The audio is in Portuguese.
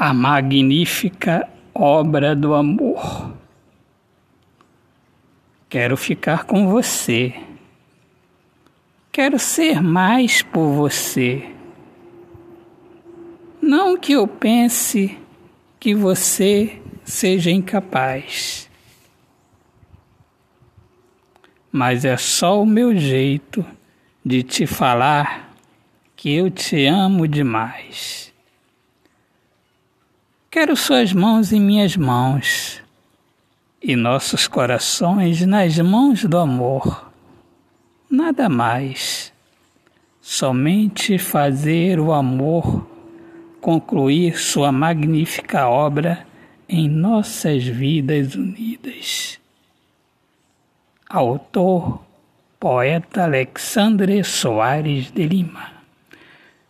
a magnífica obra do amor. Quero ficar com você. Quero ser mais por você. Não que eu pense que você seja incapaz, mas é só o meu jeito de te falar que eu te amo demais. Quero suas mãos em minhas mãos e nossos corações nas mãos do amor. Nada mais. Somente fazer o amor concluir sua magnífica obra em nossas vidas unidas. Autor, poeta Alexandre Soares de Lima